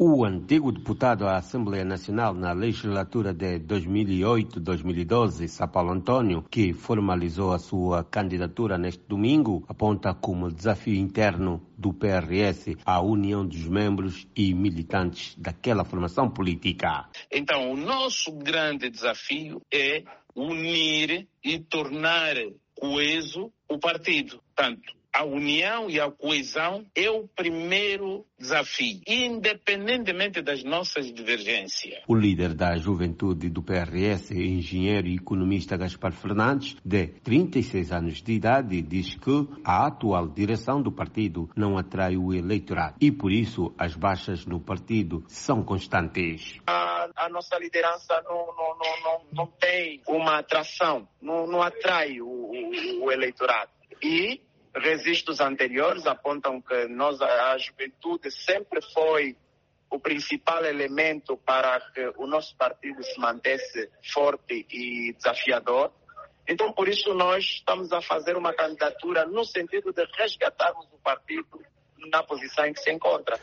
O antigo deputado à Assembleia Nacional na legislatura de 2008-2012, Sapaulo Antônio, que formalizou a sua candidatura neste domingo, aponta como desafio interno do PRS a união dos membros e militantes daquela formação política. Então, o nosso grande desafio é unir e tornar coeso o partido. Tanto a união e a coesão é o primeiro desafio, independentemente das nossas divergências. O líder da juventude do PRS, engenheiro e economista Gaspar Fernandes, de 36 anos de idade, diz que a atual direção do partido não atrai o eleitorado e, por isso, as baixas no partido são constantes. A, a nossa liderança não, não, não, não, não tem uma atração, não, não atrai o, o, o eleitorado. E registros anteriores apontam que nós, a juventude sempre foi o principal elemento para que o nosso partido se mantesse forte e desafiador. Então, por isso, nós estamos a fazer uma candidatura no sentido de resgatarmos o partido na posição em que se encontra.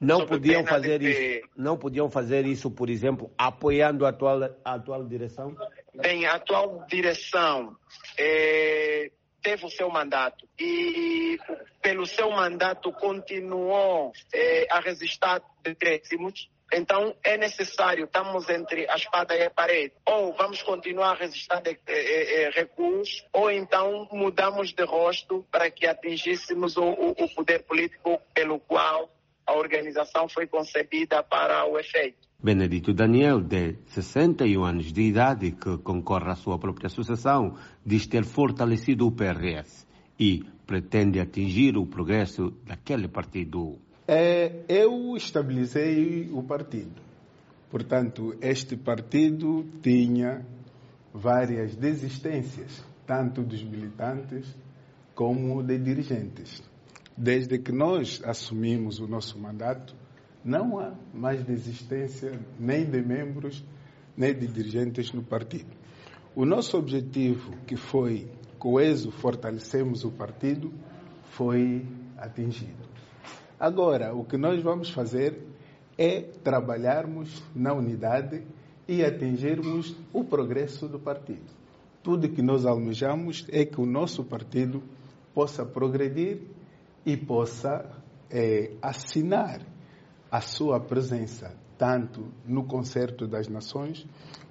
Não podiam fazer isso, não podiam fazer isso, por exemplo, apoiando a atual, a atual direção? Bem, a atual direção é, teve o seu mandato e pelo seu mandato continuou eh, a resistir decréscimos. Então é necessário, estamos entre a espada e a parede. Ou vamos continuar a resistir de, eh, eh, recuos, ou então mudamos de rosto para que atingíssemos o, o, o poder político pelo qual a organização foi concebida para o efeito. Benedito Daniel, de 61 anos de idade, que concorre à sua própria associação, diz ter fortalecido o PRS e pretende atingir o progresso daquele partido. É, eu estabilizei o partido. Portanto, este partido tinha várias desistências, tanto dos militantes como de dirigentes. Desde que nós assumimos o nosso mandato, não há mais desistência nem de membros, nem de dirigentes no partido. O nosso objetivo, que foi coeso, fortalecemos o partido, foi atingido. Agora, o que nós vamos fazer é trabalharmos na unidade e atingirmos o progresso do partido. Tudo que nós almejamos é que o nosso partido possa progredir e possa é, assinar a sua presença tanto no Concerto das Nações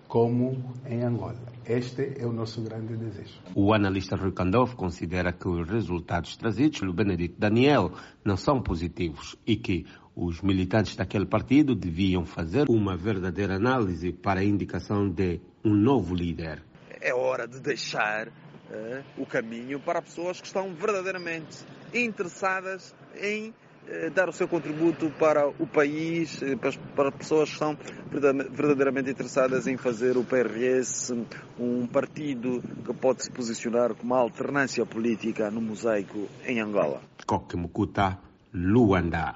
como em Angola. Este é o nosso grande desejo. O analista Rui Kandov considera que os resultados trazidos pelo Benedito Daniel não são positivos e que os militantes daquele partido deviam fazer uma verdadeira análise para a indicação de um novo líder. É hora de deixar uh, o caminho para pessoas que estão verdadeiramente interessadas em eh, dar o seu contributo para o país, eh, para pessoas que estão verdadeiramente interessadas em fazer o PRS um partido que pode se posicionar como alternância política no mosaico em Angola. Coque Mucuta, Luanda.